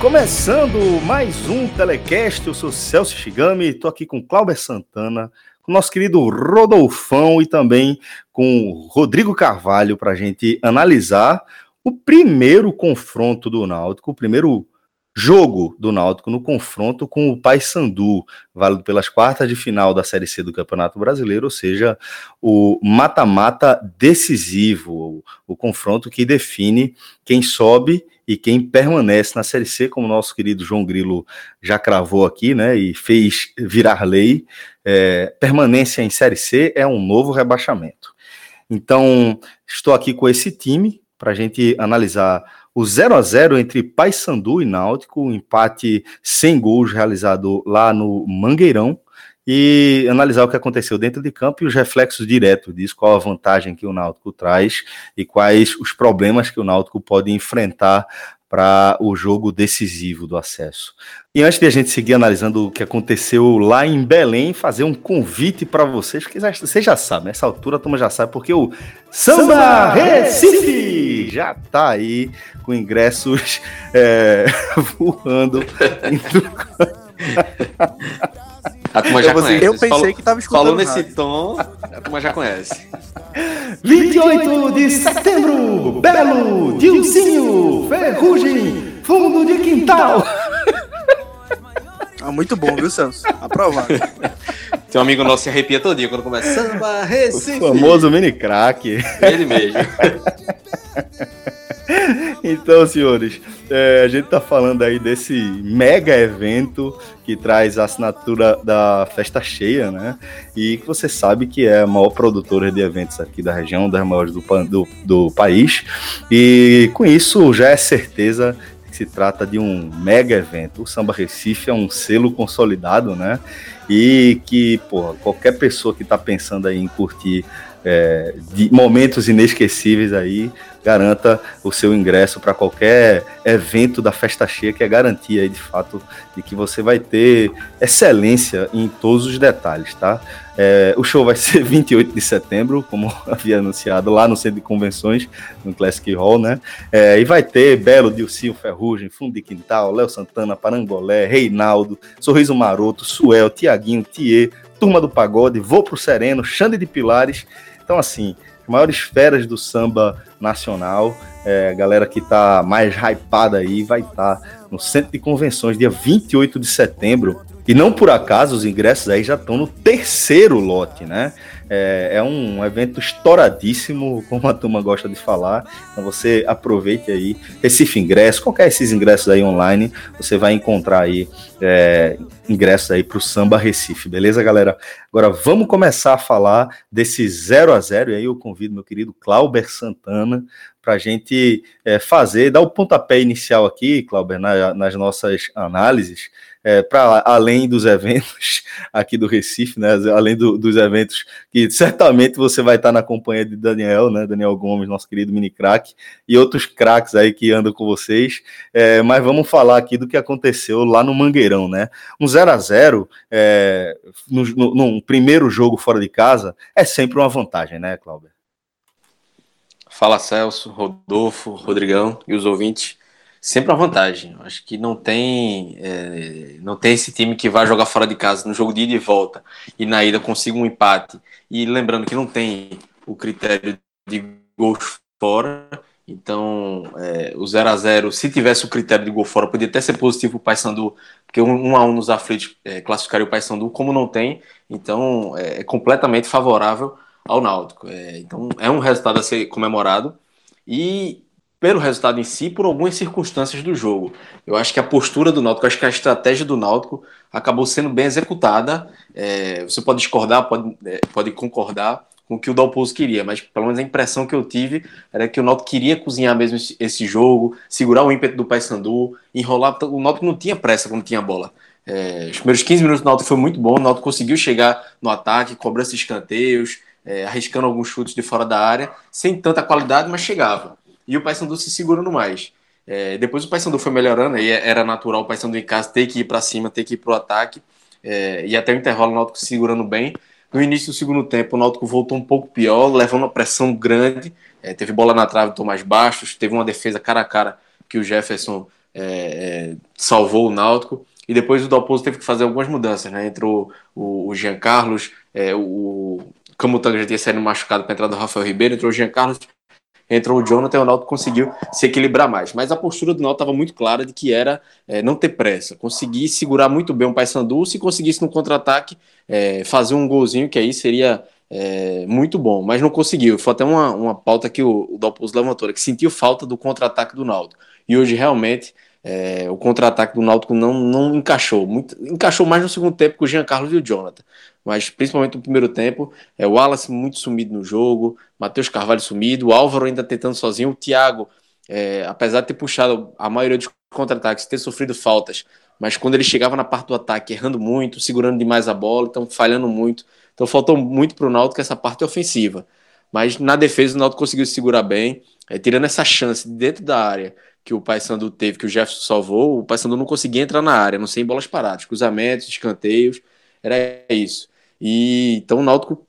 Começando mais um telecast, eu sou Celso Shigami, estou aqui com Cláudio Santana, com nosso querido Rodolfão e também com Rodrigo Carvalho para a gente analisar o primeiro confronto do Náutico, o primeiro jogo do Náutico no confronto com o Paysandu, válido pelas quartas de final da Série C do Campeonato Brasileiro, ou seja, o mata-mata decisivo, o, o, confronto que define quem sobe e quem permanece na Série C, como o nosso querido João Grilo já cravou aqui, né, e fez virar lei, é, permanência em Série C é um novo rebaixamento. Então, estou aqui com esse time para a gente analisar o 0 a 0 entre Paysandu e Náutico, um empate sem gols realizado lá no Mangueirão, e analisar o que aconteceu dentro de campo e os reflexos diretos disso, qual a vantagem que o Náutico traz e quais os problemas que o Náutico pode enfrentar para o jogo decisivo do acesso. E antes de a gente seguir analisando o que aconteceu lá em Belém, fazer um convite para vocês, porque vocês já sabem, nessa altura a turma já sabe, porque o Samba Recife já está aí com ingressos é, voando. A turma já conhece. Eu pensei falou, que tava escutando. Falou nesse tom, a turma já conhece. 28 de setembro, Belo, Dilcinho, Ferrugem, Fundo de Quintal. Ah, muito bom, viu, Celso? Aprovado. Tem um amigo nosso que arrepia todo dia quando começa Samba Recife. O famoso mini crack. Ele mesmo. Então, senhores, é, a gente está falando aí desse mega evento que traz a assinatura da Festa Cheia, né? E que você sabe que é a maior produtora de eventos aqui da região, das maiores do, do, do país. E com isso já é certeza que se trata de um mega evento. O Samba Recife é um selo consolidado, né? E que, porra, qualquer pessoa que está pensando aí em curtir é, de momentos inesquecíveis aí, garanta o seu ingresso para qualquer evento da festa cheia, que é garantia aí, de fato, de que você vai ter excelência em todos os detalhes, tá? É, o show vai ser 28 de setembro, como havia anunciado lá no Centro de Convenções, no Classic Hall, né? É, e vai ter Belo, Dilcinho, Ferrugem, Fundo de Quintal, Léo Santana, Parangolé, Reinaldo, Sorriso Maroto, Suel, Tiaguinho, Thier, Turma do Pagode, Vou Pro Sereno, Xande de Pilares, então, assim, maiores feras do samba nacional, é, galera que tá mais hypada aí, vai estar tá no Centro de Convenções, dia 28 de setembro. E não por acaso os ingressos aí já estão no terceiro lote, né? É, é, um evento estouradíssimo, como a turma gosta de falar. Então você aproveite aí. Recife Ingresso, qualquer esses ingressos aí online, você vai encontrar aí é, ingressos aí para o Samba Recife, beleza, galera? Agora vamos começar a falar desse 0 a 0 E aí eu convido meu querido Clauber Santana para a gente é, fazer, dar o pontapé inicial aqui, Clauber, na, nas nossas análises é, para além dos eventos aqui do Recife, né? Além do, dos eventos que certamente você vai estar na companhia de Daniel, né? Daniel Gomes, nosso querido mini craque, e outros craques aí que andam com vocês. É, mas vamos falar aqui do que aconteceu lá no Mangueirão, né? Um 0 a 0 é, no, no primeiro jogo fora de casa é sempre uma vantagem, né, Cláudio? Fala Celso, Rodolfo, Rodrigão e os ouvintes sempre uma vantagem. Acho que não tem, é, não tem esse time que vai jogar fora de casa no jogo de ida e volta e na ida consiga um empate. E lembrando que não tem o critério de gols fora. Então, é, o 0 a 0 se tivesse o critério de gol fora, poderia até ser positivo para o Paysandu, porque um, um a um nos aflitos é, classificaria o Paysandu, como não tem, então é, é completamente favorável ao Náutico. É, então, é um resultado a ser comemorado. E pelo resultado em si, por algumas circunstâncias do jogo. Eu acho que a postura do Náutico, acho que a estratégia do Náutico acabou sendo bem executada. É, você pode discordar, pode, é, pode concordar com o que o Dalpozo queria, mas pelo menos a impressão que eu tive era que o Náutico queria cozinhar mesmo esse, jogo, segurar o ímpeto do Paysandu, enrolar. O Náutico não tinha pressa quando tinha bola. É, os primeiros 15 minutos do Náutico foi muito bom, o Náutico conseguiu chegar no ataque, cobrança de escanteios, é, arriscando alguns chutes de fora da área, sem tanta qualidade, mas chegava e o Paysandu se segurando mais. É, depois o Paysandu foi melhorando, aí era natural o Paysandu em casa ter que ir para cima, ter que ir para o ataque, é, e até o intervalo o Náutico se segurando bem. No início do segundo tempo, o Náutico voltou um pouco pior, levando uma pressão grande, é, teve bola na trave do Tomás Bastos, teve uma defesa cara a cara que o Jefferson é, é, salvou o Náutico. E depois o Dalpozo teve que fazer algumas mudanças, né? Entrou o, o Jean Carlos, é, o Camutanga já tinha saído machucado para a entrada do Rafael Ribeiro, entrou o Jean Carlos, entrou o Jonathan o Náutico conseguiu se equilibrar mais. Mas a postura do Náutico estava muito clara de que era é, não ter pressa, conseguir segurar muito bem o Paysandu, se conseguisse no contra-ataque é, fazer um golzinho, que aí seria é, muito bom, mas não conseguiu. Foi até uma, uma pauta que o, o levantou, né, que sentiu falta do contra-ataque do Náutico. E hoje realmente é, o contra-ataque do Náutico não, não encaixou. Muito, encaixou mais no segundo tempo com o Jean Carlos e o Jonathan mas principalmente no primeiro tempo, é o Wallace muito sumido no jogo, Matheus Carvalho sumido, o Álvaro ainda tentando sozinho, o Thiago, é, apesar de ter puxado a maioria dos contra-ataques, ter sofrido faltas, mas quando ele chegava na parte do ataque, errando muito, segurando demais a bola, então falhando muito, então faltou muito para o Náutico essa parte ofensiva, mas na defesa o Náutico conseguiu se segurar bem, é, tirando essa chance dentro da área que o Paysandu teve, que o Jefferson salvou, o Paysandu não conseguia entrar na área, não sei em bolas paradas, cruzamentos, escanteios, era isso. E então o Náutico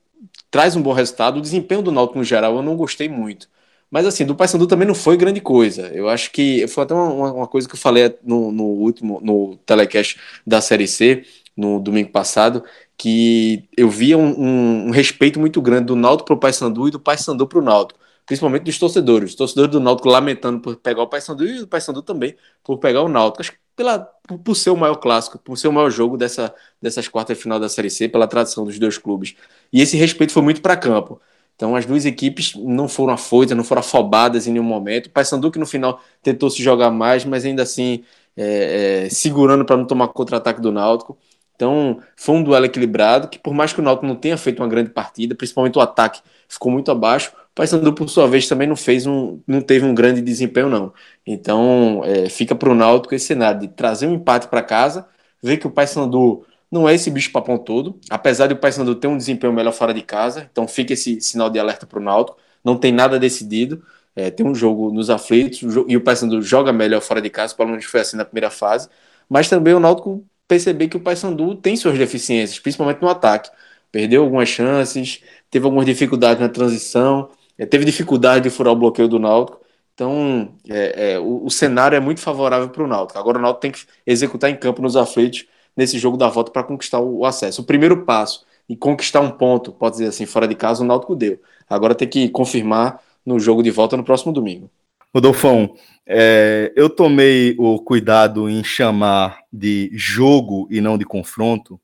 traz um bom resultado. O desempenho do Náutico no geral eu não gostei muito. Mas assim, do Paysandu também não foi grande coisa. Eu acho que foi até uma, uma coisa que eu falei no, no, último no telecast da Série C no domingo passado, que eu via um, um, um respeito muito grande do Náutico para o Paysandu e do Paysandu para o Náutico, principalmente dos torcedores. Os torcedores do Náutico lamentando por pegar o Paysandu e o Paysandu também por pegar o Náutico. Acho que pela, por ser o maior clássico, por ser o maior jogo dessa, dessas quartas de final da Série C, pela tradição dos dois clubes. E esse respeito foi muito para campo. Então as duas equipes não foram afoitas, não foram afobadas em nenhum momento. O Paysandu que no final tentou se jogar mais, mas ainda assim é, é, segurando para não tomar contra-ataque do Náutico. Então foi um duelo equilibrado que por mais que o Náutico não tenha feito uma grande partida, principalmente o ataque ficou muito abaixo, Paysandu, por sua vez, também não fez um, não teve um grande desempenho, não. Então, é, fica para o Náutico esse cenário de trazer um empate para casa, ver que o Paysandu não é esse bicho papão todo, apesar de o Paysandu ter um desempenho melhor fora de casa, então fica esse sinal de alerta para o Náutico, não tem nada decidido, é, tem um jogo nos aflitos, e o Paysandu joga melhor fora de casa, pelo menos foi assim na primeira fase, mas também o Náutico perceber que o Paysandu tem suas deficiências, principalmente no ataque, perdeu algumas chances, teve algumas dificuldades na transição, é, teve dificuldade de furar o bloqueio do Náutico. Então, é, é, o, o, cenário é muito favorável para o Náutico. Agora o Náutico tem que executar em campo nos aflitos nesse jogo da volta para conquistar o, o, acesso. O primeiro passo e conquistar um ponto, pode dizer assim, fora de casa, o Náutico deu. Agora tem que confirmar no jogo de volta no próximo domingo. Rodolfão, é, eu tomei o cuidado em chamar de jogo e não de confronto,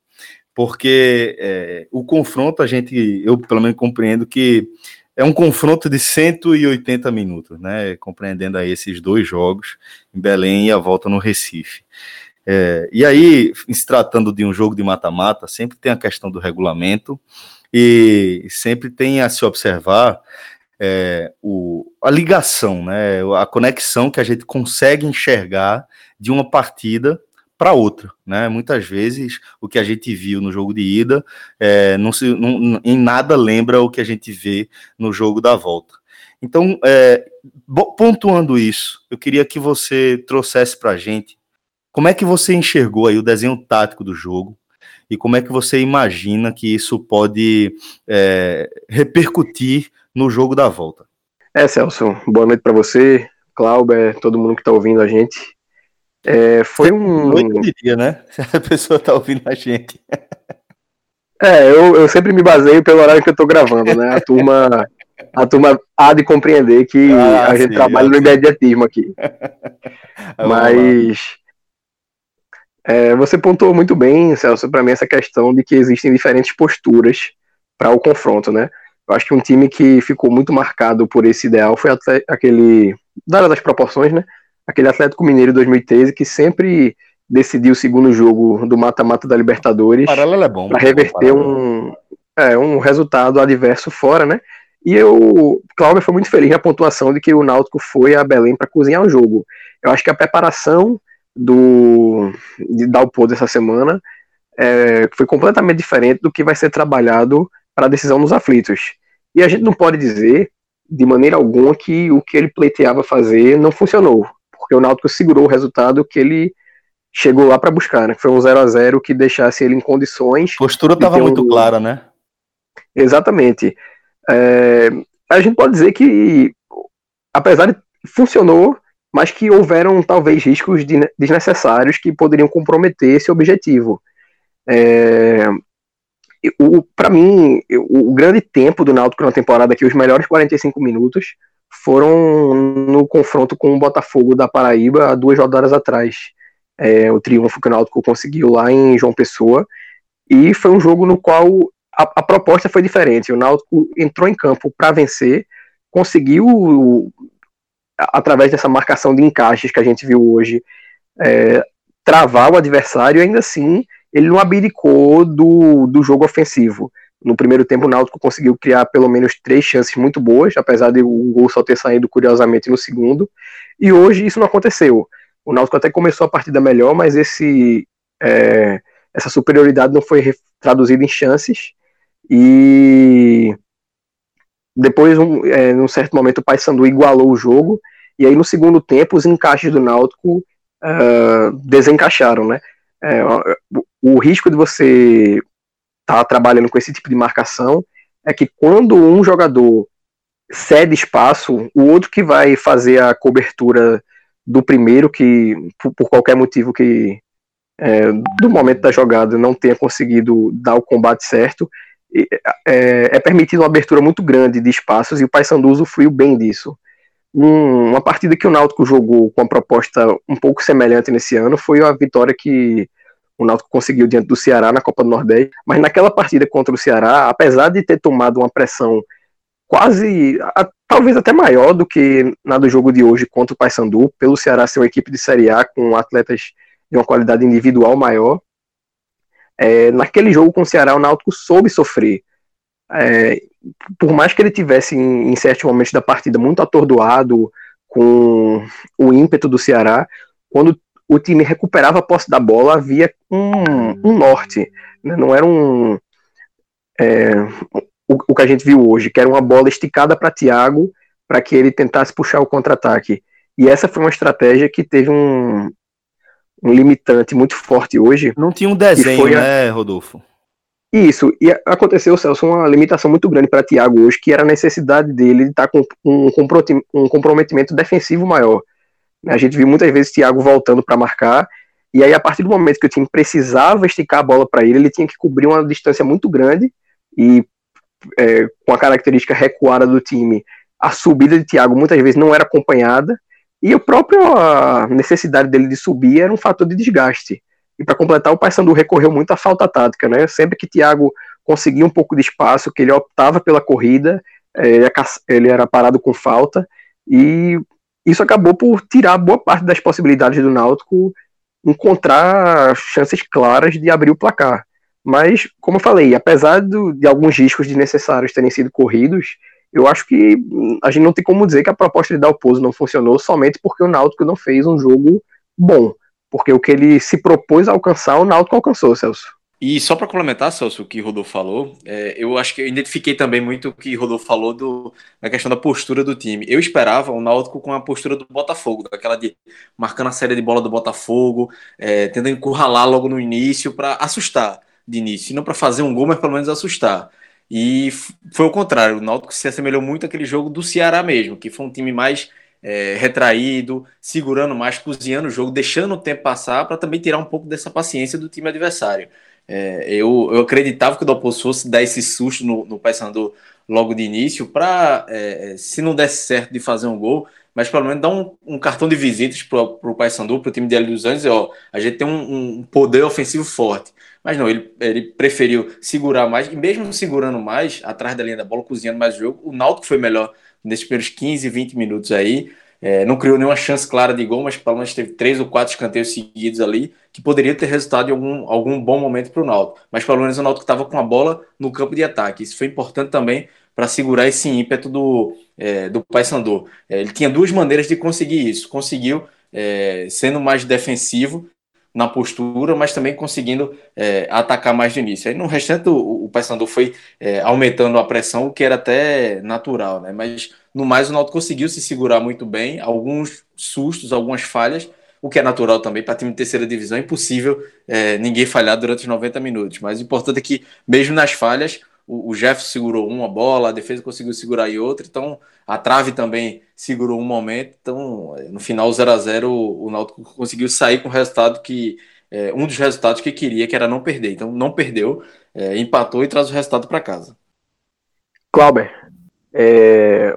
porque é, o confronto a gente, eu pelo menos compreendo que é um confronto de 180 minutos, né? Compreendendo aí esses dois jogos em Belém e a volta no Recife. É, e aí, se tratando de um jogo de mata-mata, sempre tem a questão do regulamento e sempre tem a se observar é, o, a ligação, né, a conexão que a gente consegue enxergar de uma partida para outra, né? Muitas vezes o que a gente viu no jogo de ida é, não se, não, em nada lembra o que a gente vê no jogo da volta. Então, é, pontuando isso, eu queria que você trouxesse para a gente como é que você enxergou aí o desenho tático do jogo e como é que você imagina que isso pode é, repercutir no jogo da volta. É, Celso, boa noite para você, Cláudio, todo mundo que está ouvindo a gente. É, foi um. Eu diria, né? Se a pessoa tá ouvindo a gente. É, eu, eu sempre me baseio pelo horário que eu tô gravando, né? A turma, a turma há de compreender que ah, a gente sim, trabalha no imediatismo aqui. Mas é, você pontuou muito bem, Celso, para mim, essa questão de que existem diferentes posturas para o confronto, né? Eu acho que um time que ficou muito marcado por esse ideal foi aquele, dada das proporções, né? Aquele Atlético Mineiro 2013 que sempre decidiu o segundo jogo do mata-mata da Libertadores paralelo é bom para reverter um, é, um resultado adverso fora, né? E eu, Cláudio foi muito feliz na pontuação de que o Náutico foi a Belém para cozinhar o jogo. Eu acho que a preparação do de Dalpo dessa semana é, foi completamente diferente do que vai ser trabalhado para a decisão nos aflitos. E a gente não pode dizer de maneira alguma que o que ele pleiteava fazer não funcionou porque o Náutico segurou o resultado que ele chegou lá para buscar, né? Foi um 0 a 0 que deixasse ele em condições. A postura estava muito um... clara, né? Exatamente. É... A gente pode dizer que, apesar de funcionou mas que houveram talvez riscos desnecessários que poderiam comprometer esse objetivo. É, para mim, o, o, grande tempo do Náutico na temporada aqui, os melhores 45 minutos, foram no confronto com o Botafogo da Paraíba há duas rodadas atrás. É, o triunfo que o Náutico conseguiu lá em João Pessoa. E foi um jogo no qual a, a proposta foi diferente. O Náutico entrou em campo para vencer, conseguiu, através dessa marcação de encaixes que a gente viu hoje, é, travar o adversário e ainda assim ele não abdicou do, do jogo ofensivo. No primeiro tempo, o Náutico conseguiu criar pelo menos três chances muito boas, apesar de o gol só ter saído curiosamente no segundo. E hoje isso não aconteceu. O Náutico até começou a partida melhor, mas esse, é, essa superioridade não foi traduzida em chances. E depois, um, é, num certo momento, o Paysandu igualou o jogo. E aí, no segundo tempo, os encaixes do Náutico uh, desencaixaram, né? É, o, o risco de você estar tá trabalhando com esse tipo de marcação é que quando um jogador cede espaço, o outro que vai fazer a cobertura do primeiro, que por, por qualquer motivo que é, do momento da jogada não tenha conseguido dar o combate certo, é, é permitido uma abertura muito grande de espaços e o Paysandu usufruiu bem disso. Um, uma partida que o Náutico jogou com uma proposta um pouco semelhante nesse ano foi a vitória que o Náutico conseguiu diante do Ceará na Copa do Nordeste, mas naquela partida contra o Ceará, apesar de ter tomado uma pressão quase, a, talvez até maior do que na do jogo de hoje contra o Paysandu, pelo Ceará ser uma equipe de Série A com atletas de uma qualidade individual maior, é, naquele jogo com o Ceará o Náutico soube sofrer. É, por mais que ele tivesse em, em certos momentos da partida muito atordoado com o ímpeto do Ceará, quando o time recuperava a posse da bola, havia um, um norte. Né? Não era um. É, o, o, que a gente viu hoje, que era uma bola esticada para Thiago para que ele tentasse puxar o contra-ataque. E essa foi uma estratégia que teve um, um limitante muito forte hoje. Não tinha um desenho, a... né, Rodolfo? Isso, e aconteceu, Celso, uma limitação muito grande para Thiago hoje, que era a necessidade dele de estar tá com um comprometimento defensivo maior. A gente viu muitas vezes Thiago voltando para marcar, e aí a partir do momento que o time precisava esticar a bola para ele, ele tinha que cobrir uma distância muito grande, e é, com a característica recuada do time, a subida de Thiago muitas vezes não era acompanhada, e a própria necessidade dele de subir era um fator de desgaste. E para completar, o Paysandu recorreu muito à falta tática, né? Sempre que Thiago conseguia um pouco de espaço, que ele optava pela corrida, é, ele era parado com falta, e isso acabou por tirar boa parte das possibilidades do Náutico encontrar chances claras de abrir o placar. Mas, como eu falei, apesar do, de alguns riscos desnecessários terem sido corridos, eu acho que a gente não tem como dizer que a proposta de Dalpozo não funcionou somente porque o Náutico não fez um jogo bom. Porque o que ele se propôs a alcançar, o Náutico alcançou, Celso. E só para complementar, Celso, o que Rodolfo falou, é, eu acho que eu identifiquei também muito o que Rodolfo falou do, da questão da postura do time. Eu esperava o Náutico com a postura do Botafogo, daquela de marcando a série de bola do Botafogo, é, tentando encurralar logo no início para assustar de início, não para fazer um gol, mas pelo menos assustar. E foi o contrário, o Náutico se assemelhou muito àquele jogo do Ceará mesmo, que foi um time mais é, retraído, segurando mais, cozinhando o jogo, deixando o tempo passar para também tirar um pouco dessa paciência do time adversário. É, eu, eu acreditava que o Dalpozo fosse dar esse susto no, no Paysandu logo de início, para, é, se não desse certo de fazer um gol, mas pelo menos dar um, um cartão de visitas para o Paysandu, para o time de Hélio dos Anjos, ó, a gente tem um, um, poder ofensivo forte. Mas não, ele, ele preferiu segurar mais, e mesmo segurando mais, atrás da linha da bola, cozinhando mais o jogo, o Náutico foi melhor nesses primeiros 15, 20 minutos aí. É, não criou nenhuma chance clara de gol, mas pelo menos teve três ou quatro escanteios seguidos ali, que poderia ter resultado em algum, algum bom momento para o Náutico. Mas pelo menos o Náutico estava com a bola no campo de ataque. Isso foi importante também para segurar esse ímpeto do, é, do Paysandu. É, ele tinha duas maneiras de conseguir isso. Conseguiu é, sendo mais defensivo na postura, mas também conseguindo é, atacar mais de início. Aí no restante o, o Paysandu foi é, aumentando a pressão, o que era até natural, né? Mas no mais o Náutico conseguiu se segurar muito bem, alguns sustos, algumas falhas, o que é natural também para time de terceira divisão, é impossível é, ninguém falhar durante os 90 minutos. Mas o importante é que, mesmo nas falhas, o, Jefferson segurou uma bola, a defesa conseguiu segurar aí outra, então a trave também segurou um momento. Então, no final 0 a 0 o, o Náutico conseguiu sair com o resultado que é, um dos resultados que queria, que era não perder. Então, não perdeu, é, empatou e traz o resultado para casa. Clauber, é,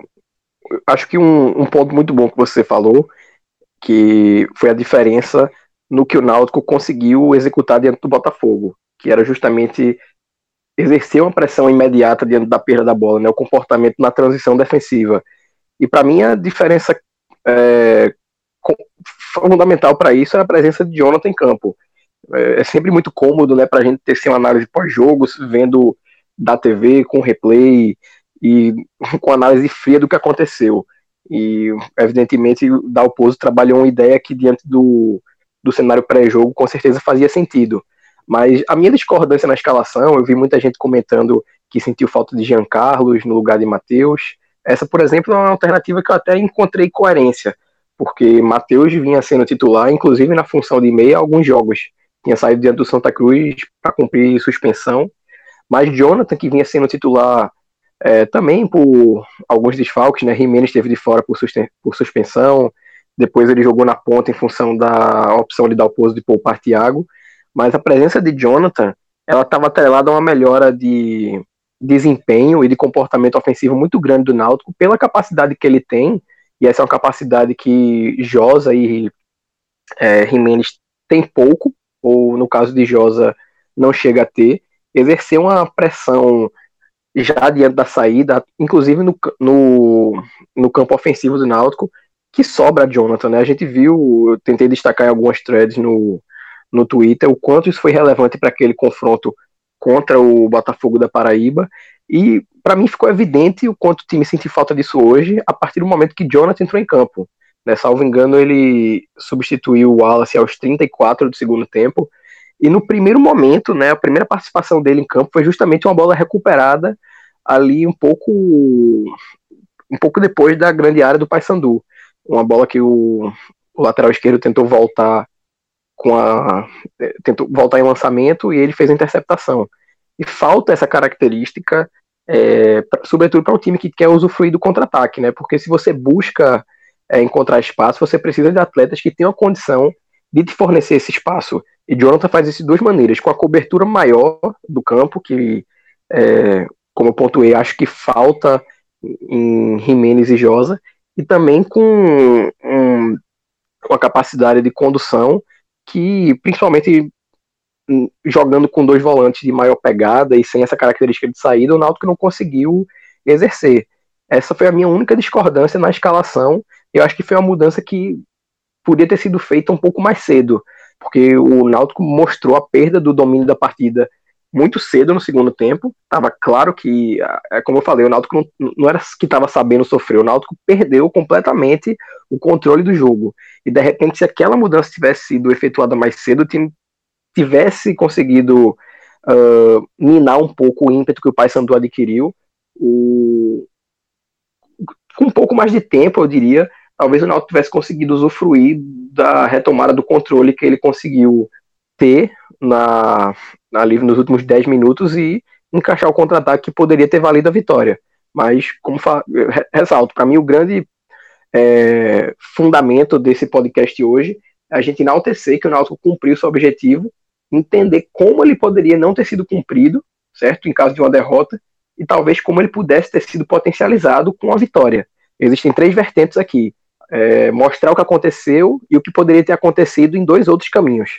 acho que um, um, ponto muito bom que você falou, que foi a diferença no que o Náutico conseguiu executar diante do Botafogo, que era justamente exercer uma pressão imediata diante da perda da bola, né, o comportamento na transição defensiva. E para mim a diferença é, fundamental para isso é a presença de Jonathan em campo. É, é sempre muito cômodo né, para a gente ter assim, uma análise pós-jogos, vendo da TV com replay e com análise fria do que aconteceu. E, evidentemente, Dalpozo trabalhou uma ideia que, diante do, do cenário pré-jogo, com certeza fazia sentido. Mas a minha discordância na escalação, eu vi muita gente comentando que sentiu falta de Jean Carlos no lugar de Matheus. Essa, por exemplo, é uma alternativa que eu até encontrei coerência, porque Matheus vinha sendo titular, inclusive na função de meia, alguns jogos. Tinha saído diante do Santa Cruz para cumprir suspensão, mas Jonathan, que vinha sendo titular é, também por alguns desfalques, né? Jimenez esteve de fora por, por, suspensão, depois ele jogou na ponta em função da opção de dar o pouso de poupar Thiago, mas a presença de Jonathan, ela estava atrelada a uma melhora de desempenho e de comportamento ofensivo muito grande do Náutico pela capacidade que ele tem, e essa é uma capacidade que Josa e é, Jimenez tem pouco, ou no caso de Josa não chega a ter, exercer uma pressão já diante da saída, inclusive no, no, no campo ofensivo do Náutico, que sobra Jonathan, né? A gente viu, eu tentei destacar em algumas threads no, no Twitter o quanto isso foi relevante para aquele confronto contra o Botafogo da Paraíba. E para mim ficou evidente o quanto o time sentiu falta disso hoje, a partir do momento que Jonathan entrou em campo. Né, salvo engano, ele substituiu o Wallace aos 34 do segundo tempo. E no primeiro momento, né, a primeira participação dele em campo foi justamente uma bola recuperada ali um pouco um pouco depois da grande área do Paysandu. Uma bola que o, o lateral esquerdo tentou voltar com a é, tentou voltar em lançamento e ele fez a interceptação. E falta essa característica, é, pra, sobretudo para um time que quer usufruir do contra-ataque, né? Porque se você busca é, encontrar espaço, você precisa de atletas que tenham a condição de te fornecer esse espaço. E Jonathan faz isso de duas maneiras, com a cobertura maior do campo, que, é, como eu pontuei, acho que falta em Jimenez e Josa, e também com um, uma capacidade de condução que, principalmente hum, jogando com dois volantes de maior pegada e sem essa característica de saída, o Náutico não conseguiu exercer. Essa foi a minha única discordância na escalação. Eu acho que foi uma mudança que podia ter sido feita um pouco mais cedo, porque o Náutico mostrou a perda do domínio da partida muito cedo no segundo tempo. Tava claro que, é como eu falei, o Náutico não, não era que estava sabendo sofrer, o Náutico perdeu completamente o controle do jogo. E de repente, se aquela mudança tivesse sido efetuada mais cedo, o time tivesse conseguido uh, minar um pouco o ímpeto que o Paysandu adquiriu, o... com um pouco mais de tempo, eu diria, talvez o Náutico tivesse conseguido usufruir da retomada do controle que ele conseguiu ter na, ali nos últimos 10 minutos e encaixar o contra-ataque que poderia ter valido a vitória. Mas, como ressalto, para mim o grande é, fundamento desse podcast hoje é a gente enaltecer que o Náutico cumpriu seu objetivo, entender como ele poderia não ter sido cumprido, certo? Em caso de uma derrota, e talvez como ele pudesse ter sido potencializado com a vitória. Existem três vertentes aqui: é, mostrar o que aconteceu e o que poderia ter acontecido em dois outros caminhos.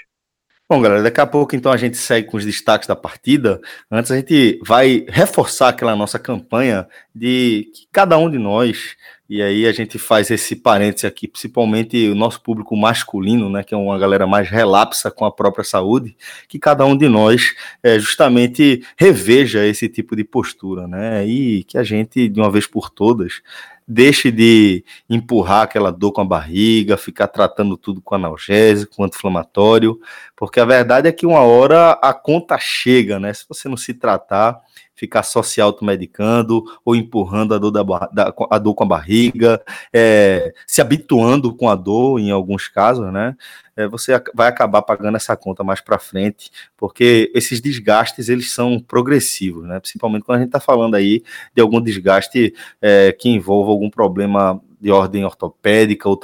Bom, galera, daqui a pouco então a gente segue com os destaques da partida. Antes a gente vai reforçar aquela nossa campanha de que cada um de nós, e aí a gente faz esse parênteses aqui, principalmente o nosso público masculino, né, que é uma galera mais relapsa com a própria saúde, que cada um de nós é, justamente reveja esse tipo de postura, né, e que a gente, de uma vez por todas, deixe de empurrar aquela dor com a barriga, ficar tratando tudo com analgésico, com anti-inflamatório, porque a verdade é que uma hora a conta chega, né? Se você não se tratar, ficar só se automedicando ou empurrando a dor, da, da a dor com a barriga, é, se habituando com a dor em alguns casos, né? É, você vai acabar pagando essa conta mais para frente, porque esses desgastes eles são progressivos, né? Principalmente quando a gente está falando aí de algum desgaste é, que envolva algum problema de ordem ortopédica ou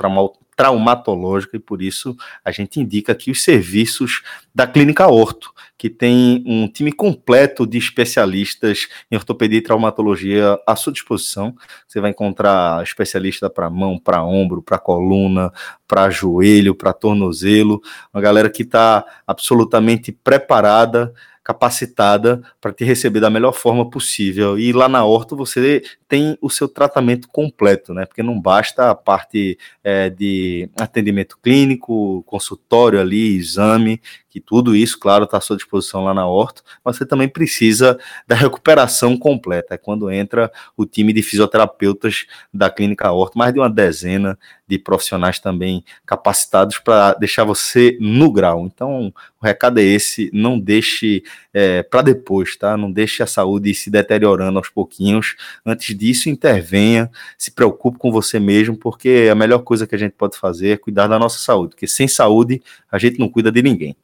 traumatológica, e por isso a gente indica aqui os serviços da Clínica Orto, que tem um time completo de especialistas em ortopedia e traumatologia à sua disposição. Você vai encontrar especialista para mão, para ombro, para coluna, para joelho, para tornozelo, uma galera que está absolutamente preparada capacitada para te receber da melhor forma possível. E lá na Horto você tem o seu tratamento completo, né? Porque não basta a parte é, de atendimento clínico, consultório ali, exame, que tudo isso, claro, está à sua disposição lá na Horto, mas você também precisa da recuperação completa. É quando entra o time de fisioterapeutas da Clínica Horto, mais de uma dezena de profissionais também capacitados para deixar você no grau. Então, o recado é esse: não deixe é, para depois, tá? Não deixe a saúde se deteriorando aos pouquinhos. Antes disso, intervenha, se preocupe com você mesmo, porque a melhor coisa que a gente pode fazer é cuidar da nossa saúde, porque sem saúde a gente não cuida de ninguém.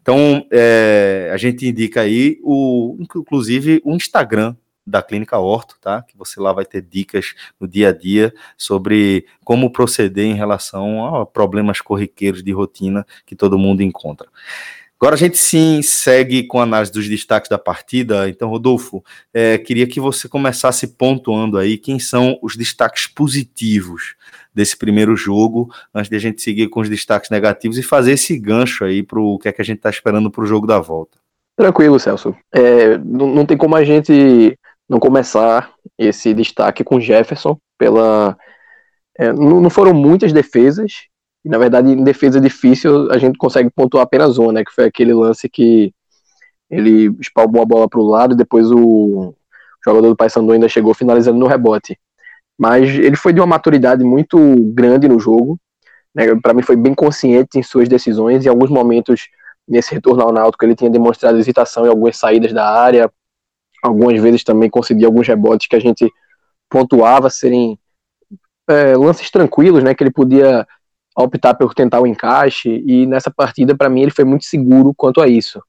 Então, é, a gente indica aí, o, inclusive, o Instagram da Clínica Orto, tá? Que você lá vai ter dicas no dia a dia sobre como proceder em relação a problemas corriqueiros de rotina que todo mundo encontra. Agora a gente sim segue com a análise dos destaques da partida. Então, Rodolfo, é, queria que você começasse pontuando aí quem são os destaques positivos desse primeiro jogo, antes de a gente seguir com os destaques negativos e fazer esse gancho aí para o que é que a gente está esperando para o jogo da volta. Tranquilo, Celso. É, não, não tem como a gente não começar esse destaque com Jefferson pela é, não, não, foram muitas defesas e na verdade em defesa difícil a gente consegue pontuar apenas uma né? Que foi aquele lance que ele espalmou a bola para o lado e depois o jogador do Paysandu ainda chegou finalizando no rebote. Mas ele foi de uma maturidade muito grande no jogo né, para mim foi bem consciente em suas decisões. Em alguns momentos nesse retorno ao Náutico ele tinha demonstrado hesitação em algumas saídas da área. Algumas vezes também concedi alguns rebotes que a gente pontuava serem é, lances tranquilos, né, que ele podia optar por tentar o encaixe, e nessa partida, para mim, ele foi muito seguro quanto a isso.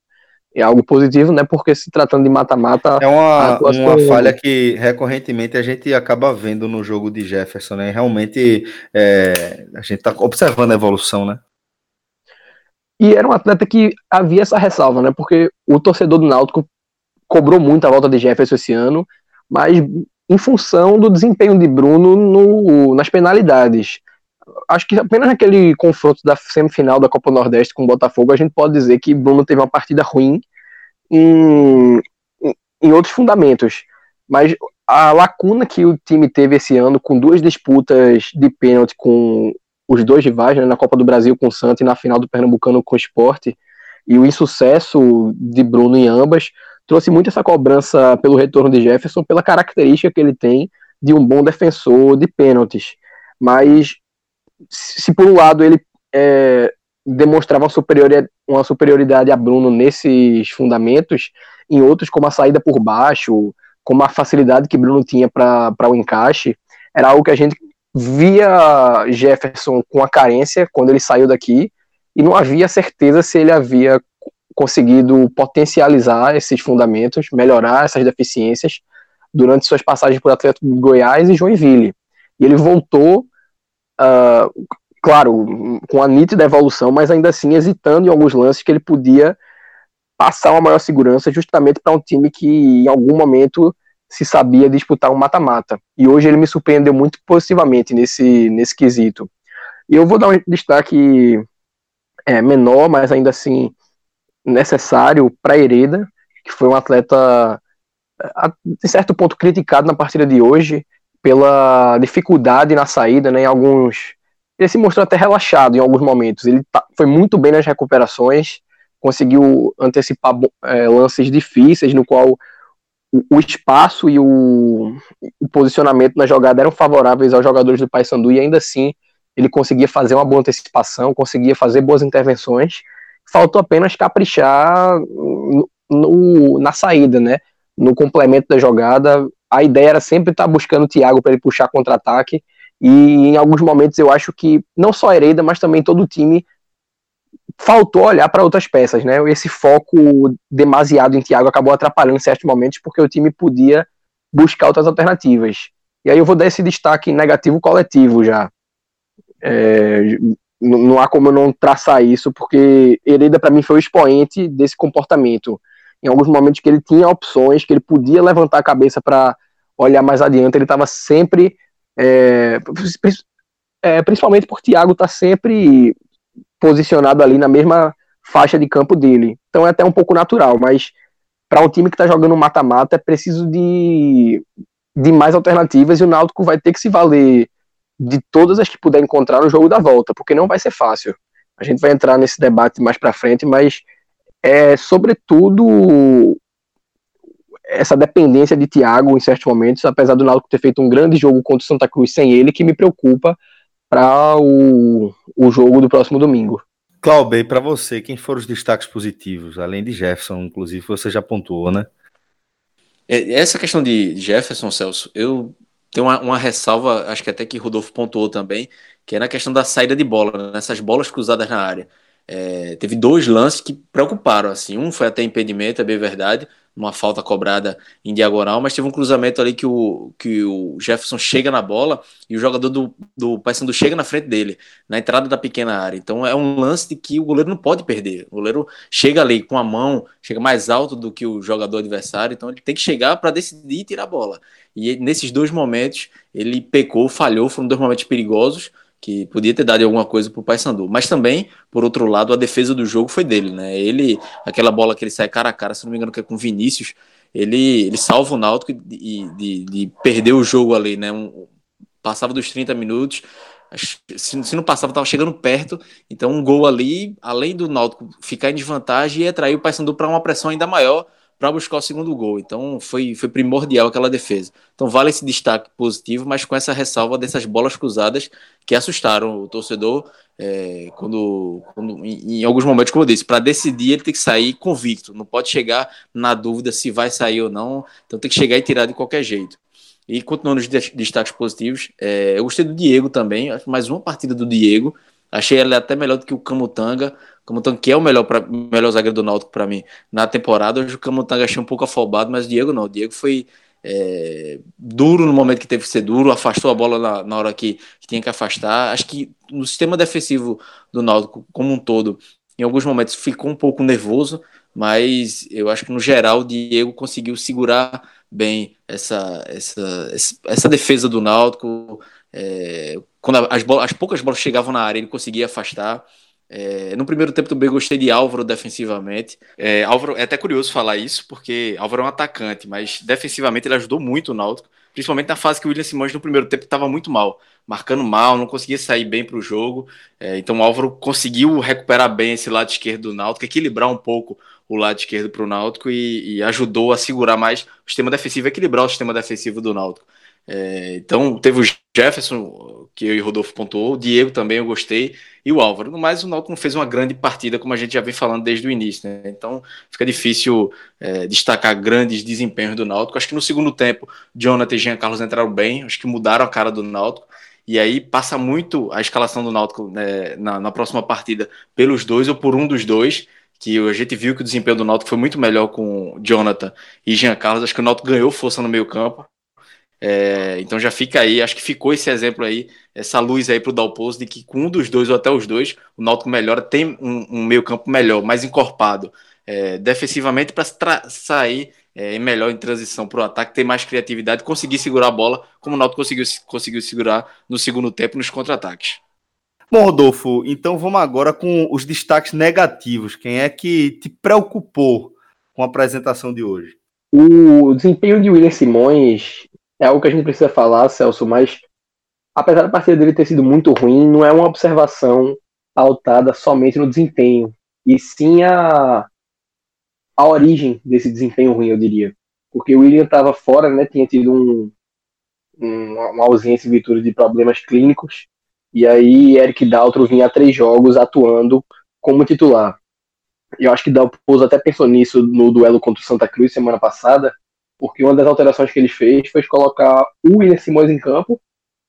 É algo positivo, né, porque se tratando de mata-mata... É uma, uma falha que recorrentemente a gente acaba vendo no jogo de Jefferson, né, realmente é, a gente está observando a evolução, né. E era um atleta que havia essa ressalva, né, porque o torcedor do Náutico cobrou muito a volta de Jefferson esse ano, mas em função do desempenho de Bruno no, nas penalidades. Acho que apenas naquele confronto da semifinal da Copa Nordeste com o Botafogo, a gente pode dizer que Bruno teve uma partida ruim em, em, outros fundamentos. Mas a lacuna que o time teve esse ano, com duas disputas de pênalti com os dois rivais, né, na Copa do Brasil com o Santos e na final do Pernambucano com o Esporte, e o insucesso de Bruno em ambas, trouxe muito essa cobrança pelo retorno de Jefferson, pela característica que ele tem de um bom defensor de pênaltis. Mas, se por um lado ele é, demonstrava uma superioridade, a Bruno nesses fundamentos, em outros, como a saída por baixo, como a facilidade que Bruno tinha para o encaixe, era algo que a gente via Jefferson com a carência quando ele saiu daqui, e não havia certeza se ele havia conseguido potencializar esses fundamentos, melhorar essas deficiências durante suas passagens por Atlético de Goiás e Joinville. E ele voltou, uh, claro, com a nítida evolução, mas ainda assim hesitando em alguns lances que ele podia passar uma maior segurança justamente para um time que em algum momento se sabia disputar um mata-mata. E hoje ele me surpreendeu muito positivamente nesse, nesse quesito. E eu vou dar um destaque é, menor, mas ainda assim necessário para Hereda, que foi um atleta, de certo ponto, criticado na partida de hoje pela dificuldade na saída, né, em alguns... Ele se mostrou até relaxado em alguns momentos. Ele tá, foi muito bem nas recuperações, conseguiu antecipar é, lances difíceis, no qual o, o espaço e o, o, posicionamento na jogada eram favoráveis aos jogadores do Paysandu e ainda assim ele conseguia fazer uma boa antecipação, conseguia fazer boas intervenções faltou apenas caprichar no, no, na saída, né? no complemento da jogada. A ideia era sempre estar buscando o Thiago para ele puxar contra-ataque. E em alguns momentos eu acho que não só a Hereda, mas também todo o time faltou olhar para outras peças, né? Esse foco demasiado em Thiago acabou atrapalhando em certos momentos porque o time podia buscar outras alternativas. E aí eu vou dar esse destaque negativo coletivo já. É, não há como eu não traçar isso, porque Hereda para mim foi o expoente desse comportamento. Em alguns momentos que ele tinha opções, que ele podia levantar a cabeça para olhar mais adiante, ele estava sempre, é, é, principalmente por Thiago estar tá sempre posicionado ali na mesma faixa de campo dele. Então é até um pouco natural, mas para um time que está jogando mata-mata é preciso de, de mais alternativas e o Náutico vai ter que se valer de todas as que puder encontrar no jogo da volta, porque não vai ser fácil. A gente vai entrar nesse debate mais para frente, mas é sobretudo essa dependência de Thiago em certos momentos, apesar do Náutico ter feito um grande jogo contra o Santa Cruz sem ele, que me preocupa para o, o jogo do próximo domingo. Clauber, para você, quem foram os destaques positivos, além de Jefferson, inclusive, você já pontuou, né? É, essa questão de Jefferson, Celso, eu tenho uma, uma ressalva, acho que até que Rodolfo pontuou também, que é na questão da saída de bola, nessas né? bolas cruzadas na área. É, teve dois lances que preocuparam, assim, um foi até impedimento, é bem verdade, uma falta cobrada em diagonal, mas teve um cruzamento ali que o, que o Jefferson chega na bola e o jogador do, do Paysandu chega na frente dele, na entrada da pequena área. Então é um lance de que o goleiro não pode perder. O goleiro chega ali com a mão, chega mais alto do que o jogador adversário, então ele tem que chegar para decidir tirar a bola. E nesses dois momentos ele pecou, falhou, foram dois momentos perigosos que podia ter dado alguma coisa para o Paysandu. Mas também, por outro lado, a defesa do jogo foi dele, né? Ele, aquela bola que ele sai cara a cara, se não me engano, que é com Vinícius, ele, ele salva o Náutico de, de, de perder o jogo ali, né? Um, passava dos 30 minutos, se, se não passava, estava chegando perto. Então, um gol ali, além do Náutico ficar em desvantagem, ia atrair o Paysandu para uma pressão ainda maior para buscar o segundo gol. Então foi, foi primordial aquela defesa. Então vale esse destaque positivo, mas com essa ressalva dessas bolas cruzadas que assustaram o torcedor é, quando, quando em, em, alguns momentos, como eu disse, para decidir ele tem que sair convicto, não pode chegar na dúvida se vai sair ou não, então tem que chegar e tirar de qualquer jeito. E continuando os destaques positivos, é, eu gostei do Diego também, mais uma partida do Diego, achei ele até melhor do que o Camutanga, Camutanga, que é o melhor, pra, melhor zagueiro do Náutico para mim na temporada. Hoje o Camutanga achei um pouco afobado, mas o Diego não. O Diego foi é, duro no momento que teve que ser duro, afastou a bola na, na hora que, que, tinha que afastar. Acho que no sistema defensivo do Náutico, como um todo, em alguns momentos ficou um pouco nervoso, mas eu acho que no geral o Diego conseguiu segurar bem essa, essa, essa defesa do Náutico. É, quando as, bolas, as poucas bolas chegavam na área, ele conseguia afastar. É, no primeiro tempo também gostei de Álvaro defensivamente. É, Álvaro, é até curioso falar isso, porque Álvaro é um atacante, mas defensivamente ele ajudou muito o Náutico, principalmente na fase que o William Simões no primeiro tempo estava muito mal, marcando mal, não conseguia sair bem para o jogo. É, então Álvaro conseguiu recuperar bem esse lado esquerdo do Náutico, equilibrar um pouco o lado esquerdo para o Náutico e, e, ajudou a segurar mais o sistema defensivo, equilibrar o sistema defensivo do Náutico. É, então teve o Jefferson, que eu e o Rodolfo pontuou, o Diego também eu gostei, e o Álvaro. No mais, o Náutico não fez uma grande partida, como a gente já vem falando desde o início, né? Então fica difícil é, destacar grandes desempenhos do Náutico. Acho que no segundo tempo, Jonathan e Jean Carlos entraram bem, acho que mudaram a cara do Náutico. E aí passa muito a escalação do Náutico né, na, na próxima partida pelos dois ou por um dos dois que a gente viu que o desempenho do Náutico foi muito melhor com Jonathan e Jean Carlos. Acho que o Náutico ganhou força no meio campo. É, então já fica aí, acho que ficou esse exemplo aí, essa luz aí para o Dalpozo de que com um dos dois ou até os dois, o Náutico melhora, tem um, um meio campo melhor, mais encorpado, é, defensivamente para sair é, melhor em transição para o ataque, ter mais criatividade, conseguir segurar a bola, como o Náutico conseguiu, conseguiu segurar no segundo tempo nos contra-ataques. Bom, Rodolfo, então vamos agora com os destaques negativos. Quem é que te preocupou com a apresentação de hoje? O desempenho de William Simões é algo que a gente precisa falar, Celso, mas apesar da partida dele ter sido muito ruim, não é uma observação pautada somente no desempenho, e sim a, a origem desse desempenho ruim, eu diria. Porque o William estava fora, né, tinha tido um, um, uma ausência em virtude de problemas clínicos, e aí Eric Daltro vinha a três jogos atuando como titular. Eu acho que Dalpozo até pensou nisso no duelo contra o Santa Cruz semana passada, porque uma das alterações que ele fez foi colocar o William Simões em campo,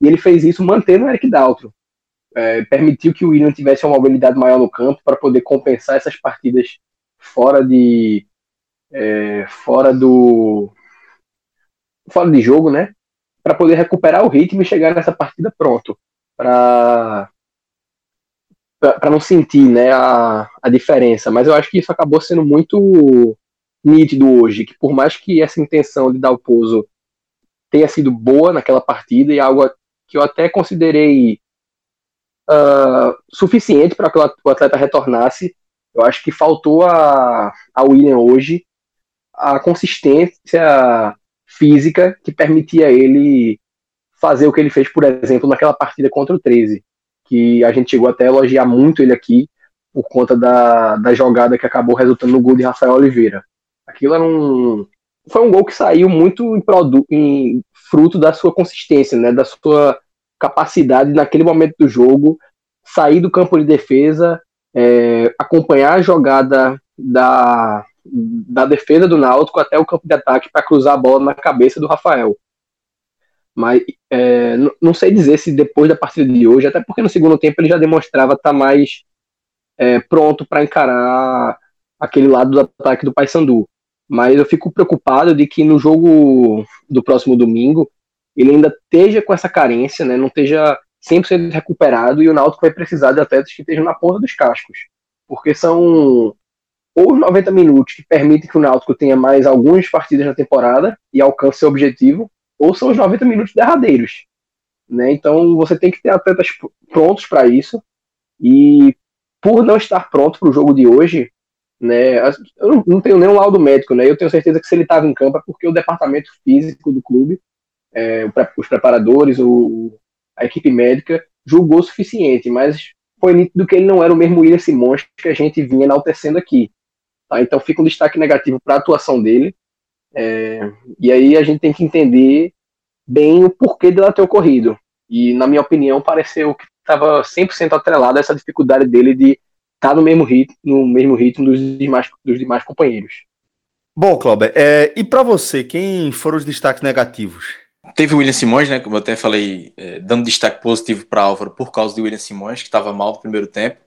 e ele fez isso mantendo o Eric Daltro. É, permitiu que o William tivesse uma mobilidade maior no campo para poder compensar essas partidas fora de é, fora do fora de jogo, né? Para poder recuperar o ritmo e chegar nessa partida pronto, para para não sentir né, a, a diferença. Mas eu acho que isso acabou sendo muito nítido hoje, que por mais que essa intenção de dar o pouso tenha sido boa naquela partida e algo que eu até considerei uh, suficiente para que o atleta retornasse, eu acho que faltou a, a William hoje a consistência física que permitia ele fazer o que ele fez, por exemplo, naquela partida contra o 13 que a gente chegou até a elogiar muito ele aqui por conta da, da jogada que acabou resultando no gol de Rafael Oliveira. Aquilo era um. Foi um gol que saiu muito em, em fruto da sua consistência, né, da sua capacidade naquele momento do jogo sair do campo de defesa, é, acompanhar a jogada da, da defesa do Náutico até o campo de ataque para cruzar a bola na cabeça do Rafael. Mas é, não sei dizer se depois da partida de hoje, até porque no segundo tempo ele já demonstrava estar tá mais é, pronto para encarar aquele lado do ataque do Paysandu. Mas eu fico preocupado de que no jogo do próximo domingo ele ainda esteja com essa carência, né, não esteja 100% recuperado e o Náutico vai precisar de atletas que estejam na porra dos cascos. Porque são ou 90 minutos que permitem que o Náutico tenha mais algumas partidas na temporada e alcance seu objetivo, ou são os 90 minutos derradeiros. Né? Então você tem que ter atletas prontos para isso. E por não estar pronto para o jogo de hoje, né, eu não tenho nenhum laudo médico, né? Eu tenho certeza que se ele estava em campo é porque o departamento físico do clube, é, os preparadores, o, a equipe médica julgou o suficiente, mas foi nítido que ele não era o mesmo William Simões que a gente vinha enaltecendo aqui. Tá? Então fica um destaque negativo para a atuação dele. É, e aí a gente tem que entender bem o porquê dela ter ocorrido. E, na minha opinião, pareceu que estava 100% atrelado a essa dificuldade dele de tá no mesmo ritmo, no mesmo ritmo dos demais, dos demais companheiros. Bom, Cláudio, é, e para você, quem foram os destaques negativos? Teve o William Simões, né? Como eu até falei, é, dando destaque positivo para Álvaro por causa do William Simões, que estava mal no primeiro tempo.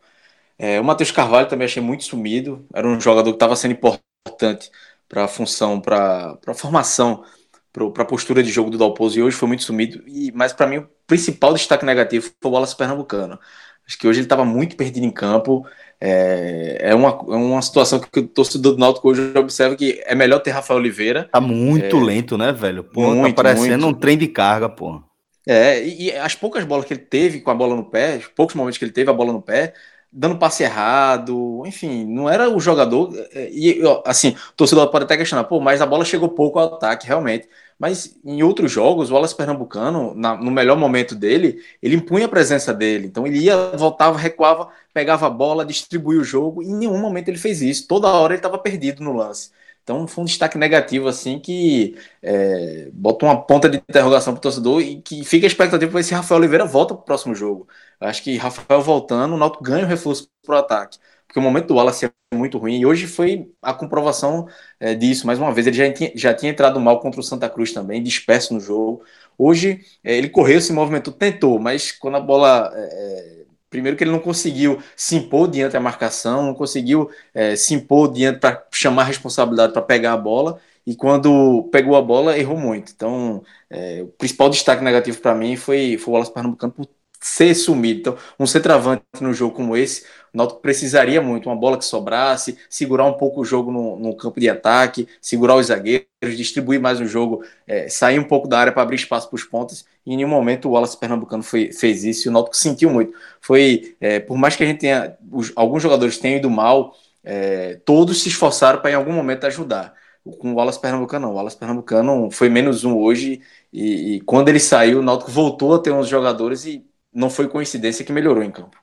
É, o Matheus Carvalho também achei muito sumido. Era um jogador que estava sendo importante para a função, para a formação, para a postura de jogo do Dalpozo e hoje foi muito sumido. E, mas para mim o principal destaque negativo foi o Wallace Pernambucano. Acho que hoje ele estava muito perdido em campo. É, é, uma, é uma situação que o torcedor do Náutico hoje observa que é melhor ter Rafael Oliveira. Tá muito é, lento, né, velho? Pô, tá muito, tá parecendo muito. um trem de carga, pô. É, e, e, as poucas bolas que ele teve com a bola no pé, os poucos momentos que ele teve a bola no pé, dando passe errado, enfim, não era o jogador. É, e assim, o torcedor pode até questionar, pô, mas a bola chegou pouco ao ataque, realmente. Mas em outros jogos, o Wallace Pernambucano, na, no melhor momento dele, ele impunha a presença dele. Então ele ia, voltava, recuava, pegava a bola, distribuía o jogo. E em nenhum momento ele fez isso. Toda hora ele estava perdido no lance. Então foi um destaque negativo, assim, que é, bota uma ponta de interrogação para o torcedor e que fica a expectativa para ver se Rafael Oliveira volta para o próximo jogo. Eu acho que Rafael voltando, o Náutico ganha o reforço para o ataque. Porque o momento do Wallace é muito ruim. E hoje foi a comprovação é, disso. Mais uma vez, ele já tinha, já tinha entrado mal contra o Santa Cruz também, disperso no jogo. Hoje, é, ele correu, se movimentou, tentou, mas quando a bola é, é Primeiro que ele não conseguiu se impor diante da marcação, não conseguiu é, se impor diante para chamar a responsabilidade para pegar a bola, e quando pegou a bola, errou muito. Então, é, o principal destaque negativo para mim foi, foi o Wallace Pernambucano por ser sumido. Então, um centroavante no jogo como esse, o Náutico precisaria muito, uma bola que sobrasse, segurar um pouco o jogo no, no campo de ataque, segurar os zagueiros, distribuir mais o jogo, é, sair um pouco da área para abrir espaço para os pontos. E em nenhum momento o Wallace Pernambucano foi, fez isso e o Náutico sentiu muito. Foi, é, por mais que a gente tenha, os, alguns jogadores tenham ido mal, é, todos se esforçaram para em algum momento ajudar. Com o Wallace Pernambucano, não. O Wallace Pernambucano foi menos um hoje e, e quando ele saiu, o Náutico voltou a ter uns jogadores e não foi coincidência que melhorou em campo.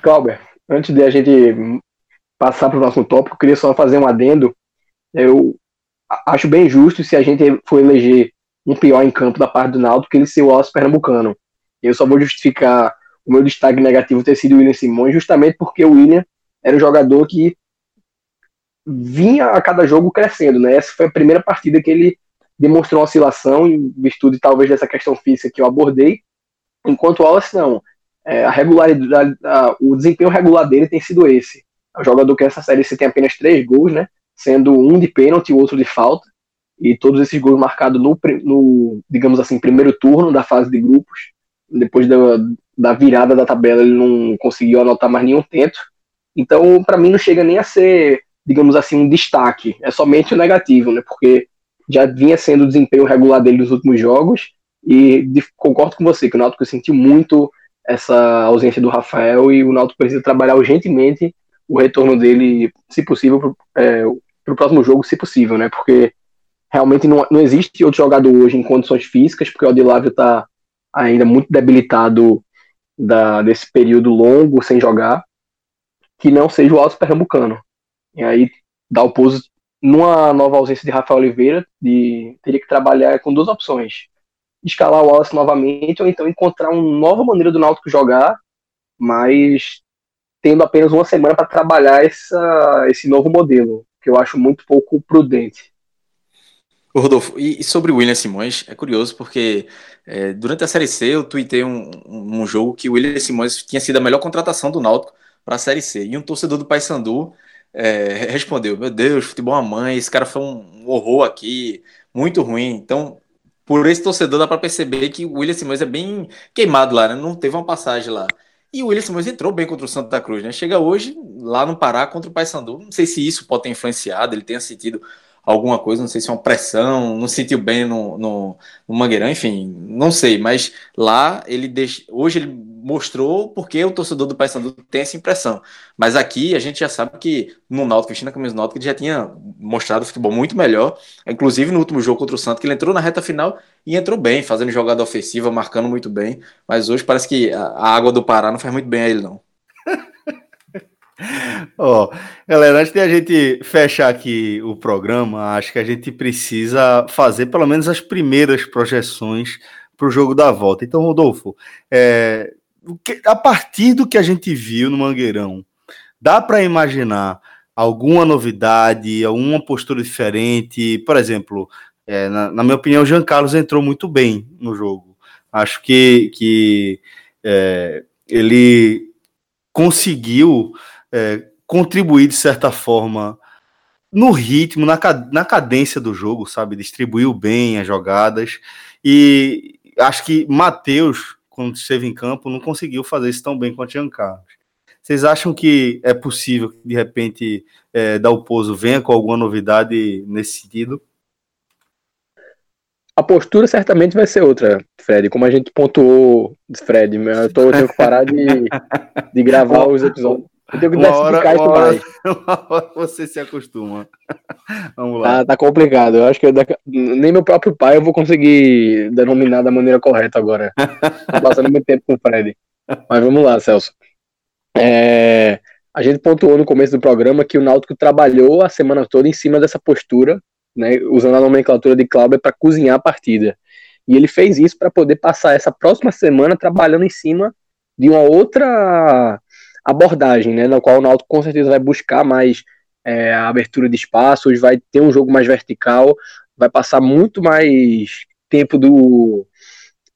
Clauber, antes de a gente passar para o próximo tópico, queria só fazer um adendo. Eu acho bem justo se a gente for eleger um pior em campo da parte do Náutico que ele ser o Wallace Pernambucano. Eu só vou justificar o meu destaque negativo ter sido o William Simões, justamente porque o William era um jogador que vinha a cada jogo crescendo, né? Essa foi a primeira partida que ele demonstrou uma oscilação em virtude talvez dessa questão física que eu abordei, enquanto o Wallace não. É, a regularidade, a, o desempenho regular dele tem sido esse. É um jogador que nessa série você tem apenas três gols, né? Sendo um de pênalti e outro de falta. E todos esses gols marcados no, no, digamos assim, primeiro turno da fase de grupos. Depois da, da virada da tabela, ele não conseguiu anotar mais nenhum tento. Então, para mim, não chega nem a ser, digamos assim, um destaque. É somente o negativo, né? Porque já vinha sendo o desempenho regular dele nos últimos jogos. E de, concordo com você que o Náutico sentiu muito essa ausência do Rafael e o Náutico precisa trabalhar urgentemente o retorno dele, se possível, para é, o próximo jogo, se possível, né? Porque realmente não, não existe outro jogador hoje em condições físicas, porque o Odilávio está ainda muito debilitado da, desse período longo sem jogar, que não seja o Alto Pernambucano. E aí dá o pouso numa nova ausência de Rafael Oliveira, de, teria que trabalhar com duas opções. Escalar o Wallace novamente, ou então encontrar uma nova maneira do Náutico jogar, mas tendo apenas uma semana para trabalhar essa, esse novo modelo, que eu acho muito pouco prudente. Rodolfo, e sobre o William Simões, é curioso porque é, durante a Série C eu tuitei um, um, jogo que o William Simões tinha sido a melhor contratação do Náutico para a Série C. E um torcedor do Paysandu é, respondeu: Meu Deus, futebol a mãe, esse cara foi um horror aqui, muito ruim. Então, por esse torcedor dá para perceber que o William Simões é bem queimado lá, né? Não teve uma passagem lá. E o William Simões entrou bem contra o Santa Cruz, né? Chega hoje lá no Pará contra o Paysandu. Não sei se isso pode ter influenciado, ele tenha sentido alguma coisa, não sei se é uma pressão, não sentiu bem no, no, no Mangueirão, enfim, não sei, mas lá ele deixa, hoje ele mostrou porque o torcedor do Paysandu tem essa impressão. Mas aqui a gente já sabe que no Náutico, vestindo a camisa do Náutico, ele já tinha mostrado futebol muito melhor, inclusive no último jogo contra o Santos, que ele entrou na reta final e entrou bem, fazendo jogada ofensiva, marcando muito bem, mas hoje parece que a água do Pará não faz muito bem a ele não. Ó, oh, galera, antes de a gente fechar aqui o programa, acho que a gente precisa fazer pelo menos as primeiras projeções para o jogo da volta. Então, Rodolfo, é, a partir do que a gente viu no Mangueirão, dá para imaginar alguma novidade, alguma postura diferente? Por exemplo, é, na, na, minha opinião, o Jean Carlos entrou muito bem no jogo. Acho que, que é, ele conseguiu é, contribuir de certa forma no ritmo, na, na cadência do jogo, sabe? Distribuiu bem as jogadas. E acho que Matheus, quando esteve em campo, não conseguiu fazer isso tão bem quanto Jean Carlos. Vocês acham que é possível que, de repente, é, Dalpozo venha com alguma novidade nesse sentido? A postura certamente vai ser outra, Fred. Como a gente pontuou, Fred, eu, tô, eu tenho que parar de, de gravar os episódios. Eu tenho que uma hora, uma hora, uma hora você se acostuma. Vamos lá. Ah, tá complicado. Eu acho que eu, nem meu próprio pai eu vou conseguir denominar da maneira correta agora. Tô passando muito tempo com o Fred. Mas vamos lá, Celso. É, a gente pontuou no começo do programa que o Náutico trabalhou a semana toda em cima dessa postura, né, usando a nomenclatura de Cláudio para cozinhar a partida. E ele fez isso para poder passar essa próxima semana trabalhando em cima de uma outra abordagem, né, na qual o Náutico com certeza vai buscar mais é, a abertura de espaços, vai ter um jogo mais vertical, vai passar muito mais tempo do,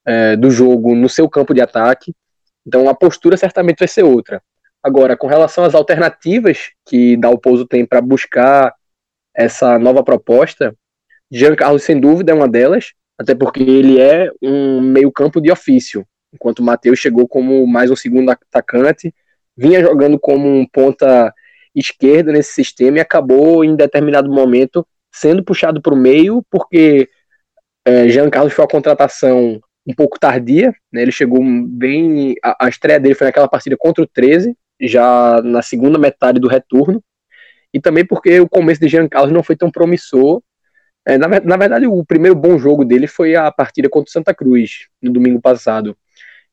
é, do jogo no seu campo de ataque. Então a postura certamente vai ser outra. Agora, com relação às alternativas que Dalpozo tem para buscar essa nova proposta, Jean Carlos sem dúvida é uma delas, até porque ele é um meio campo de ofício, enquanto o Matheus chegou como mais um segundo atacante vinha jogando como um ponta esquerda nesse sistema e acabou em determinado momento sendo puxado para o meio, porque é, Jean Carlos foi uma contratação um pouco tardia, né, ele chegou bem. A, a, estreia dele foi naquela partida contra o 13, já na segunda metade do retorno, e também porque o começo de Jean Carlos não foi tão promissor. É, na, na verdade, o primeiro bom jogo dele foi a partida contra o Santa Cruz, no domingo passado.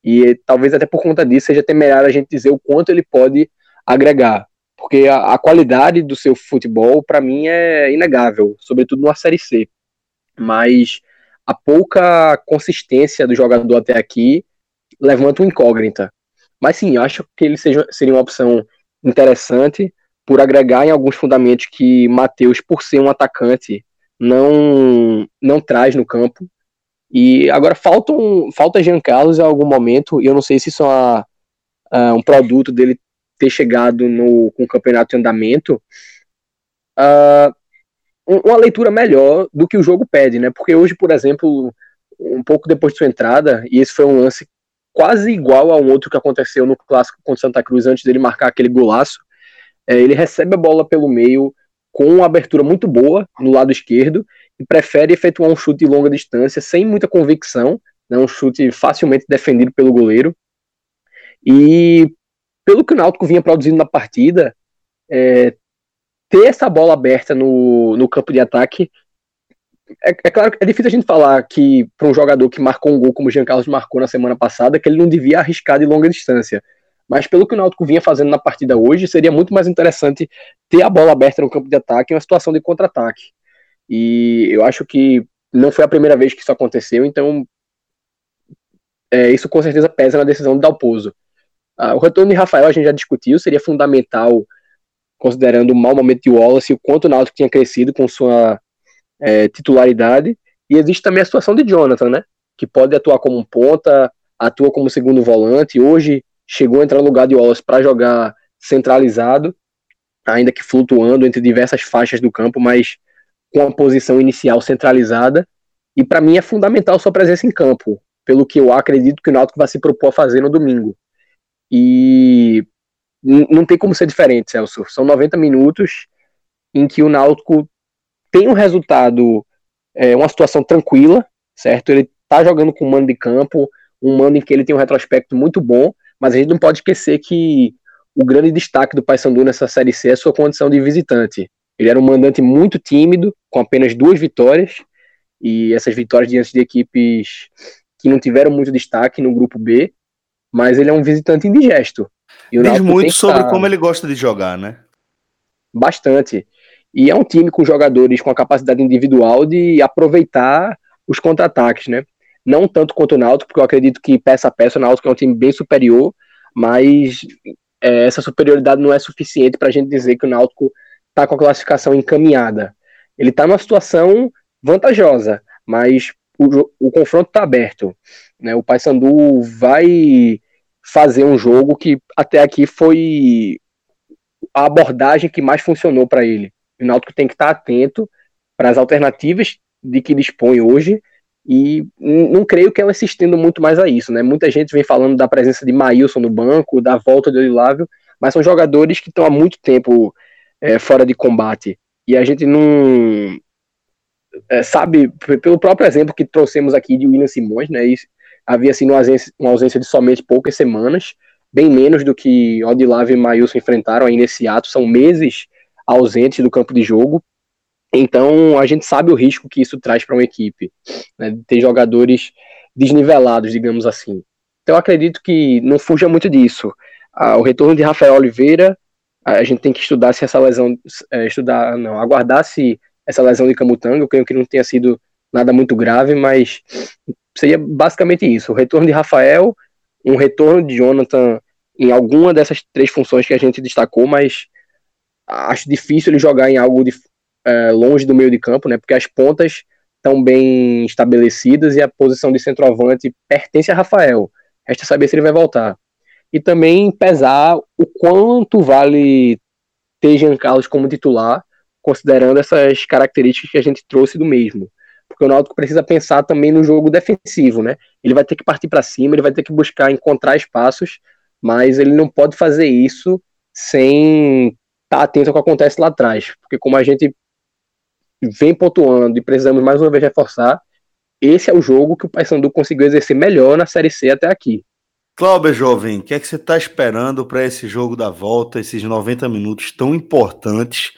E talvez até por conta disso seja temerário a gente dizer o quanto ele pode agregar. Porque a, a qualidade do seu futebol, para mim, é inegável, sobretudo numa Série C. Mas a pouca consistência do jogador até aqui levanta uma incógnita. Mas sim, acho que ele seja, seria uma opção interessante. por agregar em alguns fundamentos que Matheus, por ser um atacante, não não traz no campo. E agora falta, um, falta Jean Carlos em algum momento, e eu não sei se isso é uma, uh, um produto dele ter chegado no, com o campeonato em andamento, uh, uma leitura melhor do que o jogo pede, né? Porque hoje, por exemplo, um pouco depois de sua entrada, e esse foi um lance quase igual a um outro que aconteceu no clássico contra Santa Cruz antes dele marcar aquele golaço, é, ele recebe a bola pelo meio com uma abertura muito boa no lado esquerdo e prefere efetuar um chute de longa distância sem muita convicção, né, um chute facilmente defendido pelo goleiro. E pelo que o Náutico vinha produzindo na partida, é, ter essa bola aberta no, no campo de ataque é, é, claro que é difícil a gente falar que para um jogador que marcou um gol como o Jean Carlos marcou na semana passada, que ele não devia arriscar de longa distância. Mas pelo que o Náutico vinha fazendo na partida hoje, seria muito mais interessante ter a bola aberta no campo de ataque em uma situação de contra-ataque. E eu acho que não foi a primeira vez que isso aconteceu, então é, isso com certeza pesa na decisão de Dalpozo. Ah, o retorno de Rafael a gente já discutiu, seria fundamental, considerando o mau momento de Wallace e o quanto o Náutico tinha crescido com sua é, titularidade. E existe também a situação de Jonathan, né? Que pode atuar como um ponta, atua como segundo volante. Hoje chegou a entrar no lugar de Wallace para jogar centralizado, ainda que flutuando entre diversas faixas do campo, mas com a posição inicial centralizada. E para mim é fundamental sua presença em campo, pelo que eu acredito que o Náutico vai se propor a fazer no domingo. E não tem como ser diferente, Celso. São 90 minutos em que o Náutico tem um resultado, é, uma situação tranquila, certo? Ele tá jogando com um mando de campo, um mando em que ele tem um retrospecto muito bom, mas a gente não pode esquecer que o grande destaque do Paysandu nessa Série C é a sua condição de visitante. Ele era um mandante muito tímido, com apenas duas vitórias, e essas vitórias diante de equipes que não tiveram muito destaque no grupo B, mas ele é um visitante indigesto. E Diz muito sobre estar... como ele gosta de jogar, né? Bastante. E é um time com jogadores com a capacidade individual de aproveitar os contra-ataques, né? Não tanto quanto o Náutico, porque eu acredito que peça a peça o Náutico é um time bem superior, mas é, essa superioridade não é suficiente para a gente dizer que o Náutico está com a classificação encaminhada. Ele está numa situação vantajosa, mas o, o confronto está aberto. Né? O Paysandu vai fazer um jogo que até aqui foi a abordagem que mais funcionou para ele. O Náutico tem que estar atento para as alternativas de que dispõe hoje e não creio que elas se estendam muito mais a isso, né? Muita gente vem falando da presença de Maílson no banco, da volta de Olívio, mas são jogadores que estão há muito tempo é, fora de combate e a gente não é, sabe pelo próprio exemplo que trouxemos aqui de William Simões, né? Havia assim uma ausência, de somente poucas semanas, bem menos do que Odilávio e Maílson enfrentaram aí nesse ato, são meses ausentes do campo de jogo. Então a gente sabe o risco que isso traz para uma equipe, né, ter jogadores desnivelados, digamos assim. Então acredito que não fuja muito disso. Ah, o retorno de Rafael Oliveira, a gente tem que estudar se essa lesão, é, estudar, não, aguardar se essa lesão de Camutanga, eu creio que não tenha sido nada muito grave, mas seria basicamente isso. O retorno de Rafael, um retorno de Jonathan em alguma dessas três funções que a gente destacou, mas acho difícil ele jogar em algo de, é, longe do meio de campo, né? Porque as pontas estão bem estabelecidas e a posição de centroavante pertence a Rafael. Resta saber se ele vai voltar. E também pesar o quanto vale ter Jean Carlos como titular, considerando essas características que a gente trouxe do mesmo. Porque o Náutico precisa pensar também no jogo defensivo, né? Ele vai ter que partir para cima, ele vai ter que buscar encontrar espaços, mas ele não pode fazer isso sem estar tá atento ao que acontece lá atrás. Porque como a gente vem pontuando e precisamos mais uma vez reforçar, esse é o jogo que o Paysandu conseguiu exercer melhor na Série C até aqui. Cláudio Jovem, o que é que você está esperando para esse jogo da volta, esses 90 minutos tão importantes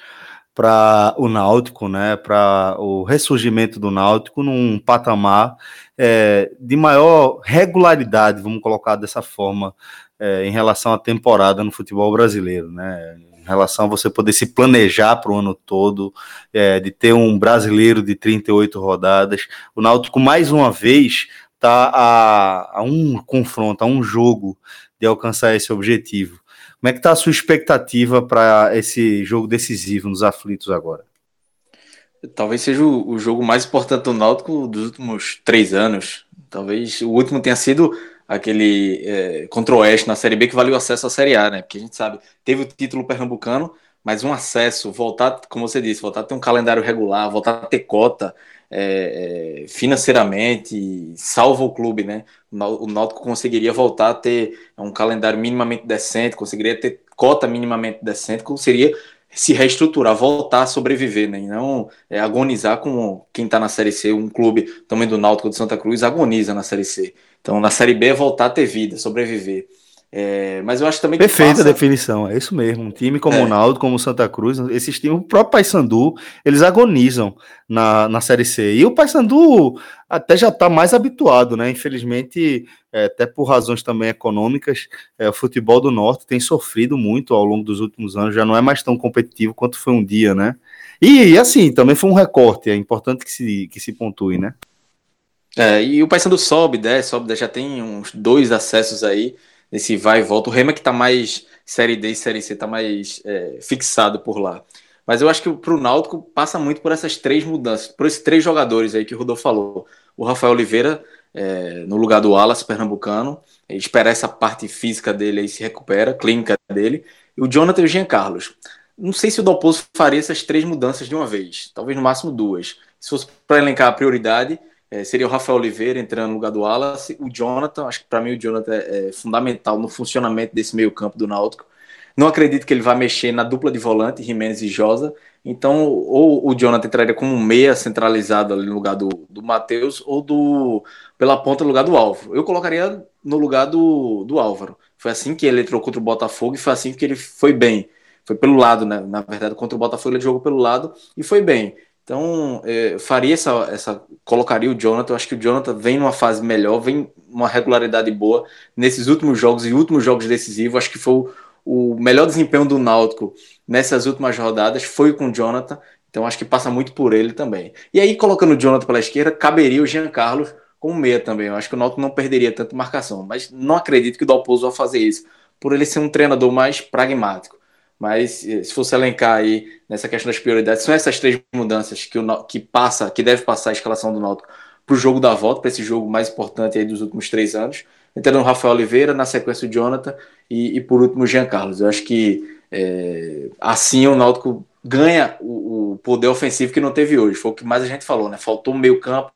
para o Náutico, né, para o ressurgimento do Náutico num patamar é, de maior regularidade, vamos colocar dessa forma, é, em relação à temporada no futebol brasileiro, né? em relação a você poder se planejar para o ano todo, é, de ter um brasileiro de 38 rodadas. O Náutico, mais uma vez, está a, a um confronto, a um jogo de alcançar esse objetivo. Como é que está a sua expectativa para esse jogo decisivo nos aflitos agora? Talvez seja o, o, jogo mais importante do Náutico dos últimos três anos. Talvez o último tenha sido aquele é, contra o Oeste na Série B que valeu acesso à Série A, né? Porque a gente sabe, teve o título pernambucano, mas um acesso, voltar, como você disse, voltar a ter um calendário regular, voltar a ter cota é, é, financeiramente, salva o clube, né? O Náutico conseguiria voltar a ter um calendário minimamente decente, conseguiria ter cota minimamente decente, conseguiria se reestruturar, voltar a sobreviver, né? E não é, agonizar com quem está na Série C, um clube também do Náutico de Santa Cruz agoniza na Série C. Então, na Série B é voltar a ter vida, sobreviver. É, mas eu acho também que Perfeita passa... definição, é isso mesmo. Um time como é. o Naldo, como o Santa Cruz, esses times, o próprio Paysandu, eles agonizam na, na Série C. E o Paysandu até já está mais habituado, né? Infelizmente, é, até por razões também econômicas, é, o futebol do Norte tem sofrido muito ao longo dos últimos anos, já não é mais tão competitivo quanto foi um dia, né? E assim, também foi um recorte, é importante que se, que se pontue, né? É, e o Paysandu sobe, desce, sobe, desce, já tem uns dois acessos aí nesse vai e volta. O Rema que tá mais Série D e Série C tá mais é, fixado por lá. Mas eu acho que pro Náutico passa muito por essas três mudanças, por esses três jogadores aí que o Rodolfo falou. O Rafael Oliveira é, no lugar do Wallace pernambucano, esperar essa parte física dele aí se recupera, clínica dele, e o Jonathan e o Jean Carlos. Não sei se o Dalpozo faria essas três mudanças de uma vez, talvez no máximo duas. Se fosse para elencar a prioridade, é, seria o Rafael Oliveira entrando no lugar do Wallace, o Jonathan, acho que para mim o Jonathan é, é, fundamental no funcionamento desse meio campo do Náutico. Não acredito que ele vá mexer na dupla de volante, Jimenez e Josa. Então, ou o Jonathan entraria como um meia centralizado ali no lugar do, do Matheus, ou do pela ponta no lugar do Álvaro. Eu colocaria no lugar do, do Álvaro. Foi assim que ele entrou contra o Botafogo e foi assim que ele foi bem. Foi pelo lado, né? Na verdade, contra o Botafogo ele jogou pelo lado e foi bem. Então, é, faria essa, essa. Colocaria o Jonathan. Eu acho que o Jonathan vem numa fase melhor, vem uma regularidade boa nesses últimos jogos e últimos jogos decisivos. Acho que foi o, o melhor desempenho do Náutico nessas últimas rodadas foi com o Jonathan. Então, acho que passa muito por ele também. E aí, colocando o Jonathan pela esquerda, caberia o Jean Carlos com meia também. Eu acho que o Náutico não perderia tanta marcação. Mas não acredito que o Dalpozo vai fazer isso, por ele ser um treinador mais pragmático. Mas eh, se fosse elencar aí nessa questão das prioridades, são essas três mudanças que, o, que passa, que deve passar a escalação do Náutico para o jogo da volta, para esse jogo mais importante aí dos últimos três anos. Entrando o Rafael Oliveira, na sequência o Jonathan e, e por último o Jean Carlos. Eu acho que é, assim o Náutico ganha o, o, poder ofensivo que não teve hoje. Foi o que mais a gente falou, né? Faltou meio campo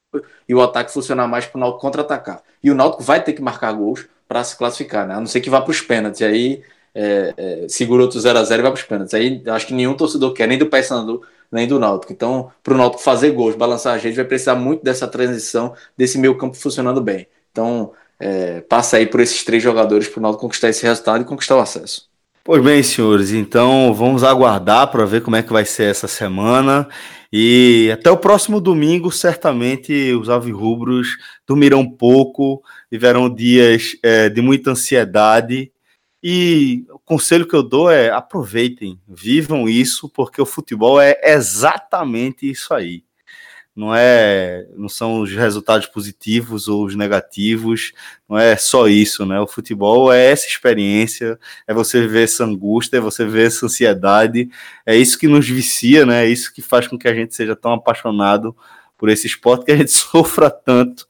e o ataque funcionar mais para o Náutico contra-atacar. E o Náutico vai ter que marcar gols para se classificar, né? A não ser que vá para os pênaltis. Aí é, é, segura outro 0 a 0 e vai para os pênaltis. Aí acho que nenhum torcedor quer, nem do Paysandu, nem do Náutico. Então, para o Náutico fazer gols, balançar a gente, vai precisar muito dessa transição, desse meio campo funcionando bem. Então, é, passa aí por esses três jogadores para o Náutico conquistar esse resultado e conquistar o acesso. Pois bem, senhores, então vamos aguardar para ver como é que vai ser essa semana. E até o próximo domingo, certamente os alvirrubros dormirão pouco, viverão dias é, de muita ansiedade e o conselho que eu dou é aproveitem, vivam isso, porque o futebol é exatamente isso aí. Não é, não são os resultados positivos ou os negativos, não é só isso, né? O futebol é essa experiência, é você ver essa angústia, é você ver essa ansiedade, é isso que nos vicia, né? É isso que faz com que a gente seja tão apaixonado por esse esporte, que a gente sofra tanto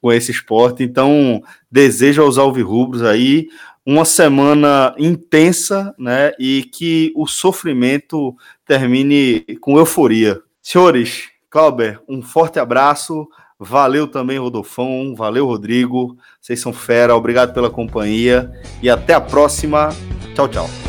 com esse esporte. Então, desejo aos alvirrubros aí uma semana intensa, né? E que o sofrimento termine com euforia. Senhores, Clauber, um forte abraço. Valeu também, Rodolfão. Valeu, Rodrigo. Vocês são fera. Obrigado pela companhia. E até a próxima. Tchau, tchau.